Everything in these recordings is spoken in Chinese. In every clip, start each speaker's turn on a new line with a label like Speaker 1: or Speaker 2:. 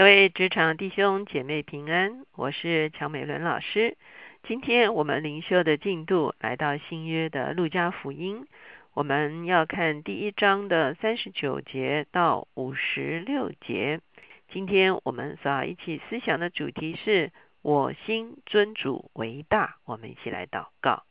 Speaker 1: 各位职场弟兄姐妹平安，我是乔美伦老师。今天我们灵修的进度来到新约的路加福音，我们要看第一章的三十九节到五十六节。今天我们所要一起思想的主题是“我心尊主为大”。我们一起来祷告：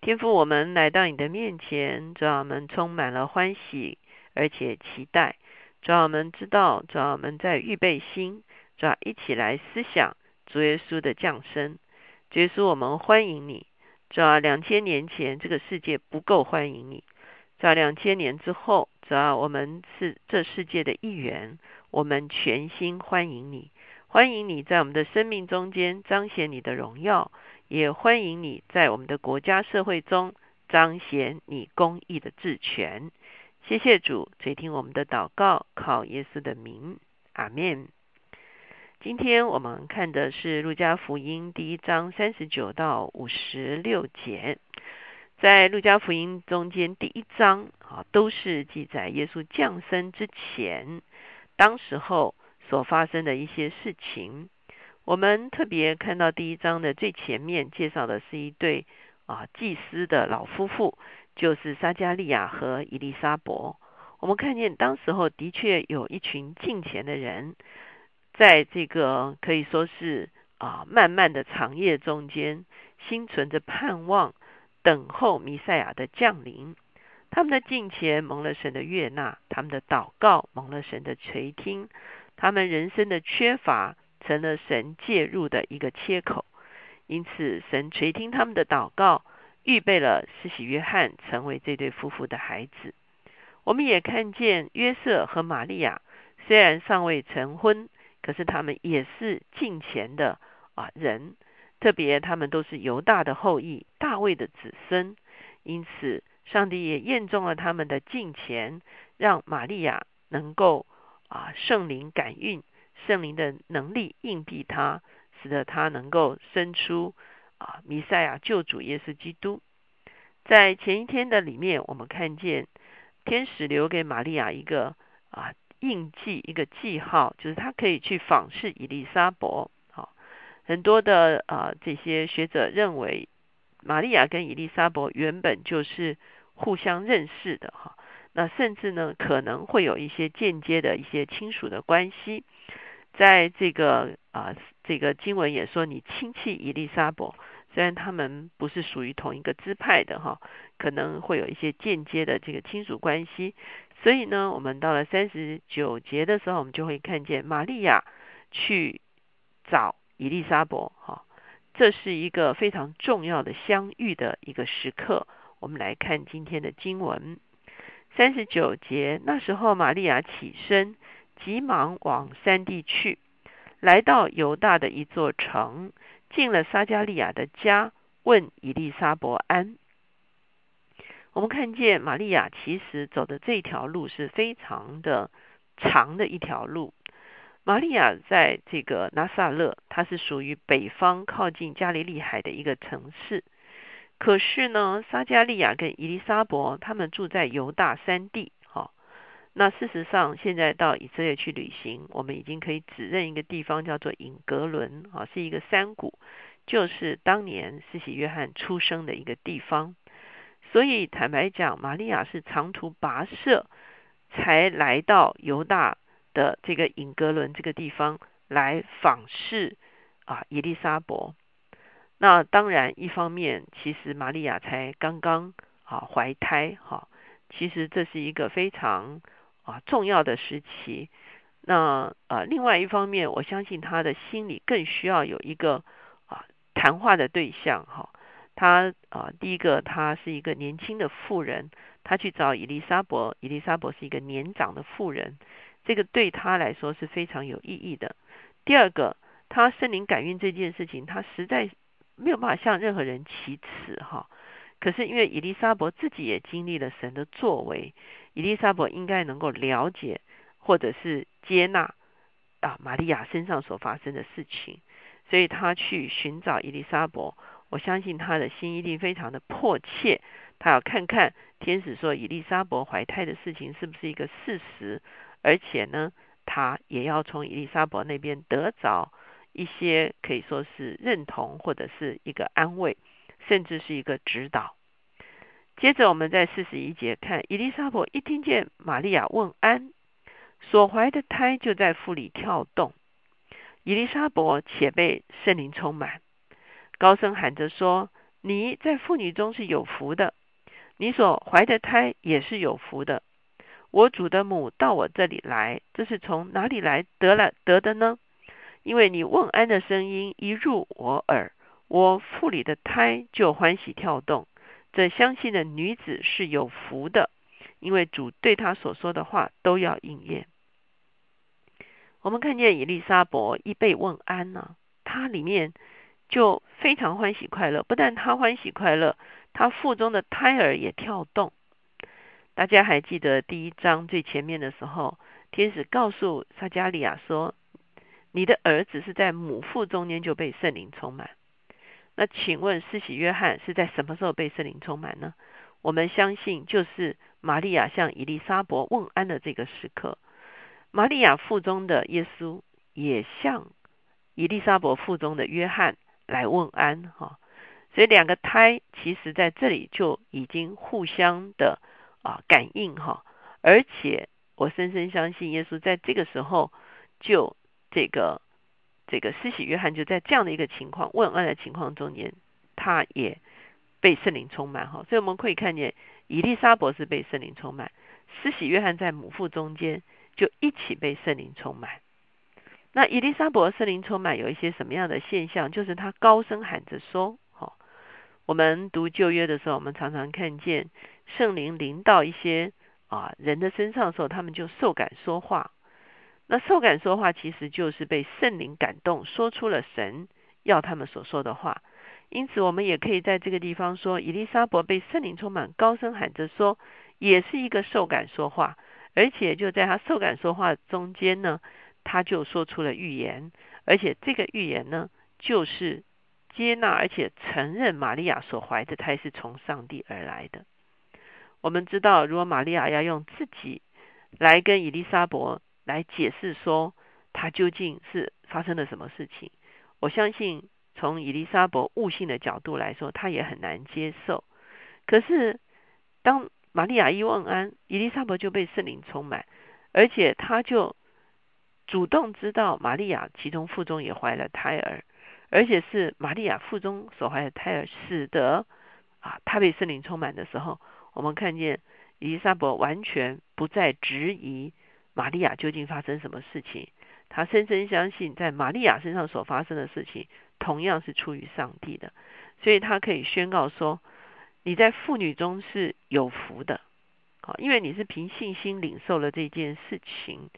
Speaker 1: 天父，我们来到你的面前，主我们充满了欢喜，而且期待。主要我们知道，主要我们在预备心，主要一起来思想主耶稣的降生。主耶稣，我们欢迎你。主要两千年前这个世界不够欢迎你，在两千年之后，主要我们是这世界的一员，我们全心欢迎你，欢迎你在我们的生命中间彰显你的荣耀，也欢迎你在我们的国家社会中彰显你公义的治权。谢谢主垂听我们的祷告，靠耶稣的名，阿门。今天我们看的是路加福音第一章三十九到五十六节。在路加福音中间，第一章啊都是记载耶稣降生之前，当时候所发生的一些事情。我们特别看到第一章的最前面介绍的是一对啊祭司的老夫妇。就是撒加利亚和伊丽莎伯，我们看见当时候的确有一群敬虔的人，在这个可以说是啊漫漫的长夜中间，心存着盼望，等候弥赛亚的降临。他们的敬虔蒙了神的悦纳，他们的祷告蒙了神的垂听，他们人生的缺乏成了神介入的一个切口，因此神垂听他们的祷告。预备了施洗约翰成为这对夫妇的孩子。我们也看见约瑟和玛利亚虽然尚未成婚，可是他们也是近前的啊人。特别他们都是犹大的后裔，大卫的子孙。因此，上帝也验中了他们的近前，让玛利亚能够啊圣灵感孕，圣灵的能力应庇他，使得他能够生出。啊，弥赛亚救主耶稣基督，在前一天的里面，我们看见天使留给玛利亚一个啊印记，一个记号，就是他可以去访视伊丽莎伯。好，很多的啊这些学者认为，玛利亚跟伊丽莎伯原本就是互相认识的哈，那甚至呢可能会有一些间接的一些亲属的关系，在这个啊。这个经文也说，你亲戚伊丽莎伯，虽然他们不是属于同一个支派的哈，可能会有一些间接的这个亲属关系。所以呢，我们到了三十九节的时候，我们就会看见玛利亚去找伊丽莎伯哈，这是一个非常重要的相遇的一个时刻。我们来看今天的经文，三十九节，那时候玛利亚起身，急忙往山地去。来到犹大的一座城，进了撒加利亚的家，问以利沙伯安。我们看见玛利亚其实走的这条路是非常的长的一条路。玛利亚在这个拿撒勒，它是属于北方靠近加利利海的一个城市。可是呢，撒加利亚跟伊丽莎伯他们住在犹大山地。那事实上，现在到以色列去旅行，我们已经可以指认一个地方叫做隐格伦啊，是一个山谷，就是当年施洗约翰出生的一个地方。所以坦白讲，玛利亚是长途跋涉才来到犹大的这个隐格伦这个地方来访视啊，伊丽莎伯。那当然，一方面其实玛利亚才刚刚啊怀胎哈，其实这是一个非常。啊，重要的时期。那呃，另外一方面，我相信他的心里更需要有一个啊谈话的对象哈。他啊，第一个，他是一个年轻的妇人，他去找伊丽莎伯，伊丽莎伯是一个年长的妇人，这个对他来说是非常有意义的。第二个，他圣灵感孕这件事情，他实在没有办法向任何人启齿哈。可是因为伊丽莎伯自己也经历了神的作为。伊丽莎伯应该能够了解，或者是接纳啊，玛利亚身上所发生的事情，所以他去寻找伊丽莎伯。我相信他的心一定非常的迫切，他要看看天使说伊丽莎伯怀胎的事情是不是一个事实，而且呢，他也要从伊丽莎伯那边得着一些可以说是认同，或者是一个安慰，甚至是一个指导。接着，我们在四十一节看，伊丽莎伯一听见玛利亚问安，所怀的胎就在腹里跳动。伊丽莎伯且被圣灵充满，高声喊着说：“你在妇女中是有福的，你所怀的胎也是有福的。我主的母到我这里来，这是从哪里来得了得的呢？因为你问安的声音一入我耳，我腹里的胎就欢喜跳动。”这相信的女子是有福的，因为主对她所说的话都要应验。我们看见以利沙伯一被问安呢，她里面就非常欢喜快乐。不但她欢喜快乐，她腹中的胎儿也跳动。大家还记得第一章最前面的时候，天使告诉撒加利亚说：“你的儿子是在母腹中间就被圣灵充满。”那请问，施洗约翰是在什么时候被圣灵充满呢？我们相信，就是玛利亚向伊丽莎伯问安的这个时刻。玛利亚腹中的耶稣也向伊丽莎伯腹中的约翰来问安，哈。所以两个胎其实在这里就已经互相的啊感应，哈。而且我深深相信，耶稣在这个时候就这个。这个施洗约翰就在这样的一个情况问安的情况中间，他也被圣灵充满哈，所以我们可以看见伊丽莎伯是被圣灵充满，施洗约翰在母腹中间就一起被圣灵充满。那伊丽莎伯圣灵充满有一些什么样的现象？就是他高声喊着说：“哈，我们读旧约的时候，我们常常看见圣灵临到一些啊人的身上的时候，他们就受感说话。”那受感说话，其实就是被圣灵感动，说出了神要他们所说的话。因此，我们也可以在这个地方说，伊丽莎伯被圣灵充满，高声喊着说，也是一个受感说话。而且就在他受感说话中间呢，他就说出了预言，而且这个预言呢，就是接纳而且承认玛利亚所怀的胎是从上帝而来的。我们知道，如果玛利亚要用自己来跟伊丽莎伯。来解释说，他究竟是发生了什么事情？我相信从伊丽莎伯悟性的角度来说，他也很难接受。可是当玛利亚一问安，伊丽莎伯就被圣灵充满，而且他就主动知道玛利亚其中腹中也怀了胎儿，而且是玛利亚腹中所怀的胎儿，使得啊他被圣灵充满的时候，我们看见伊丽莎伯完全不再质疑。玛利亚究竟发生什么事情？他深深相信，在玛利亚身上所发生的事情，同样是出于上帝的，所以他可以宣告说：“你在妇女中是有福的，好，因为你是凭信心领受了这件事情，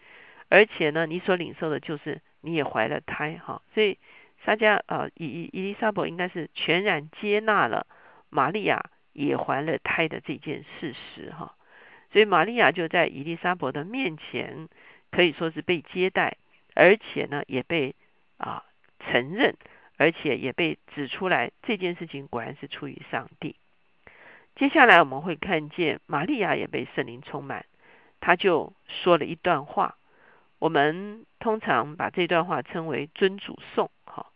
Speaker 1: 而且呢，你所领受的就是你也怀了胎，哈，所以撒加啊，伊伊伊丽莎白应该是全然接纳了玛利亚也怀了胎的这件事实，哈。”所以玛利亚就在伊丽莎伯的面前，可以说是被接待，而且呢也被啊承认，而且也被指出来这件事情果然是出于上帝。接下来我们会看见玛利亚也被圣灵充满，他就说了一段话。我们通常把这段话称为尊主颂，哈，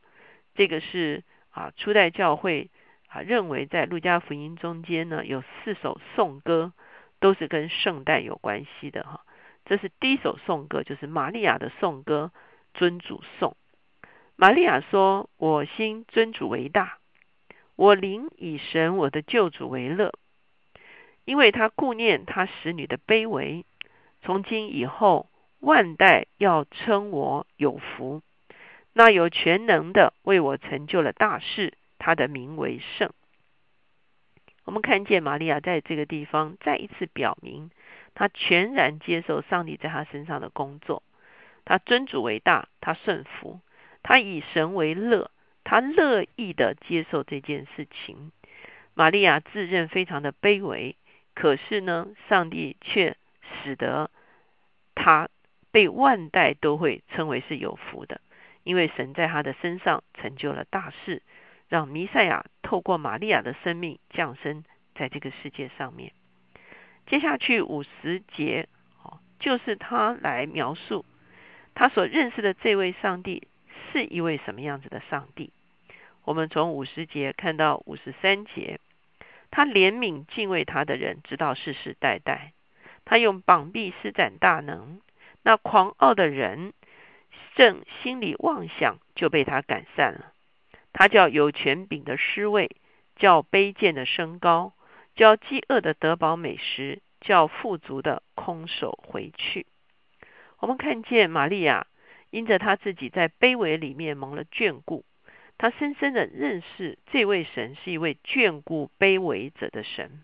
Speaker 1: 这个是啊初代教会啊认为在路加福音中间呢有四首颂歌。都是跟圣诞有关系的哈，这是第一首颂歌，就是玛利亚的颂歌《尊主颂》。玛利亚说：“我心尊主为大，我灵以神我的救主为乐，因为他顾念他使女的卑微。从今以后，万代要称我有福。那有全能的为我成就了大事，他的名为圣。”我们看见玛利亚在这个地方再一次表明，她全然接受上帝在她身上的工作。她尊主为大，她顺服，她以神为乐，她乐意的接受这件事情。玛利亚自认非常的卑微，可是呢，上帝却使得她被万代都会称为是有福的，因为神在她的身上成就了大事。让弥赛亚透过玛利亚的生命降生在这个世界上面。接下去五十节，哦，就是他来描述他所认识的这位上帝是一位什么样子的上帝？我们从五十节看到五十三节，他怜悯敬畏他的人，直到世世代代。他用膀臂施展大能，那狂傲的人正心里妄想，就被他赶散了。他叫有权柄的失位，叫卑贱的升高，叫饥饿的得饱美食，叫富足的空手回去。我们看见玛利亚因着他自己在卑微里面蒙了眷顾，他深深的认识这位神是一位眷顾卑微者的神。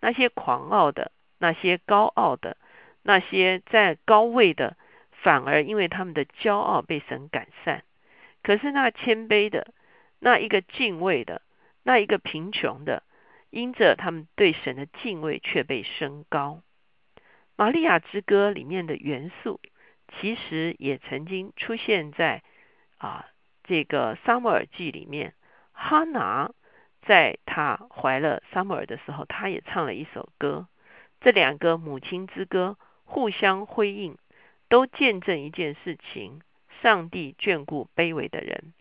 Speaker 1: 那些狂傲的、那些高傲的、那些在高位的，反而因为他们的骄傲被神赶散。可是那谦卑的，那一个敬畏的，那一个贫穷的，因着他们对神的敬畏，却被升高。玛利亚之歌里面的元素，其实也曾经出现在啊这个撒母耳记里面。哈拿在她怀了撒母耳的时候，她也唱了一首歌。这两个母亲之歌互相辉映，都见证一件事情：上帝眷顾卑微的人，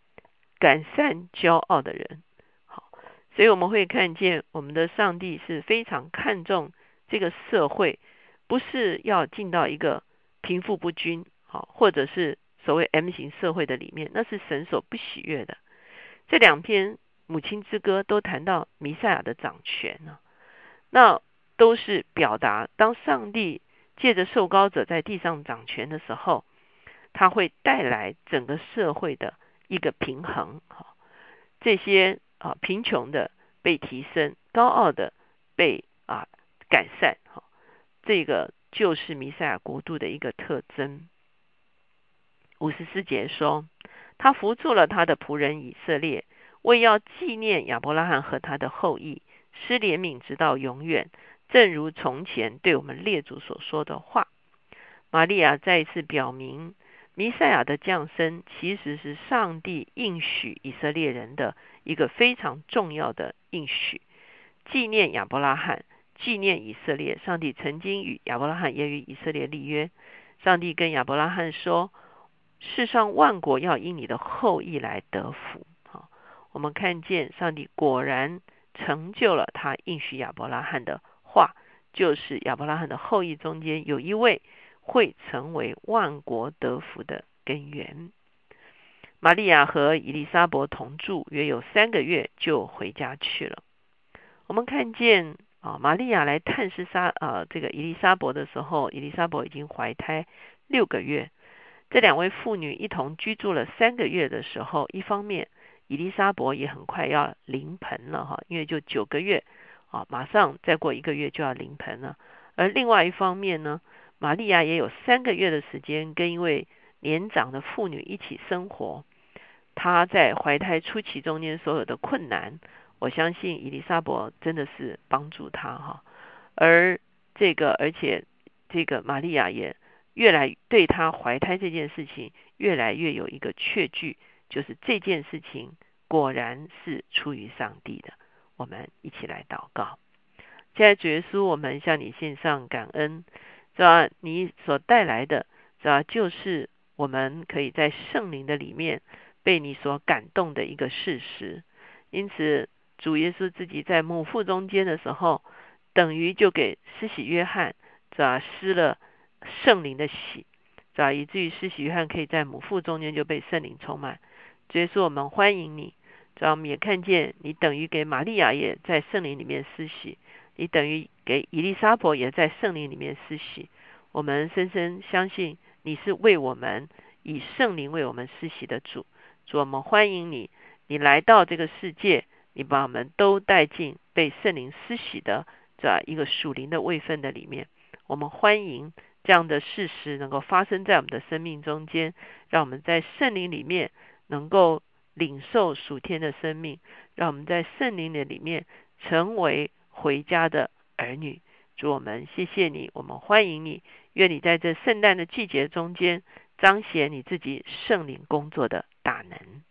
Speaker 1: 赶散骄傲的人。好，所以我们会看见我们的上帝是非常看重这个社会。不是要进到一个贫富不均，好，或者是所谓 M 型社会的里面，那是神所不喜悦的。这两篇母亲之歌都谈到弥赛亚的掌权呢，那都是表达当上帝借着受膏者在地上掌权的时候，他会带来整个社会的一个平衡。这些啊贫穷的被提升，高傲的被啊改善。这个就是弥赛亚国度的一个特征。五十四节说，他扶助了他的仆人以色列，为要纪念亚伯拉罕和他的后裔，施怜悯直到永远，正如从前对我们列祖所说的话。玛利亚再一次表明，弥赛亚的降生其实是上帝应许以色列人的一个非常重要的应许，纪念亚伯拉罕。纪念以色列，上帝曾经与亚伯拉罕也与以色列立约。上帝跟亚伯拉罕说：“世上万国要因你的后裔来得福。”好，我们看见上帝果然成就了他应许亚伯拉罕的话，就是亚伯拉罕的后裔中间有一位会成为万国得福的根源。玛利亚和伊丽莎伯同住约有三个月，就回家去了。我们看见。啊，玛利亚来探视沙啊，这个伊丽莎伯的时候，伊丽莎伯已经怀胎六个月。这两位妇女一同居住了三个月的时候，一方面伊丽莎伯也很快要临盆了哈，因为就九个月啊，马上再过一个月就要临盆了。而另外一方面呢，玛利亚也有三个月的时间跟一位年长的妇女一起生活。她在怀胎初期中间所有的困难。我相信伊丽莎伯真的是帮助她哈，而这个而且这个玛利亚也越来对她怀胎这件事情越来越有一个确据，就是这件事情果然是出于上帝的。我们一起来祷告，现在主耶稣，我们向你献上感恩，是吧？你所带来的，是吧？就是我们可以在圣灵的里面被你所感动的一个事实，因此。主耶稣自己在母腹中间的时候，等于就给施洗约翰，是吧？施了圣灵的洗，是吧？以至于施洗约翰可以在母腹中间就被圣灵充满。所以说，我们欢迎你，主要我们也看见你等于给玛利亚也在圣灵里面施洗，你等于给以利沙伯也在圣灵里面施洗。我们深深相信你是为我们以圣灵为我们施洗的主。主，我们欢迎你，你来到这个世界。你把我们都带进被圣灵施洗的这一个属灵的位分的里面，我们欢迎这样的事实能够发生在我们的生命中间，让我们在圣灵里面能够领受属天的生命，让我们在圣灵的里面成为回家的儿女。祝我们谢谢你，我们欢迎你，愿你在这圣诞的季节中间彰显你自己圣灵工作的大能。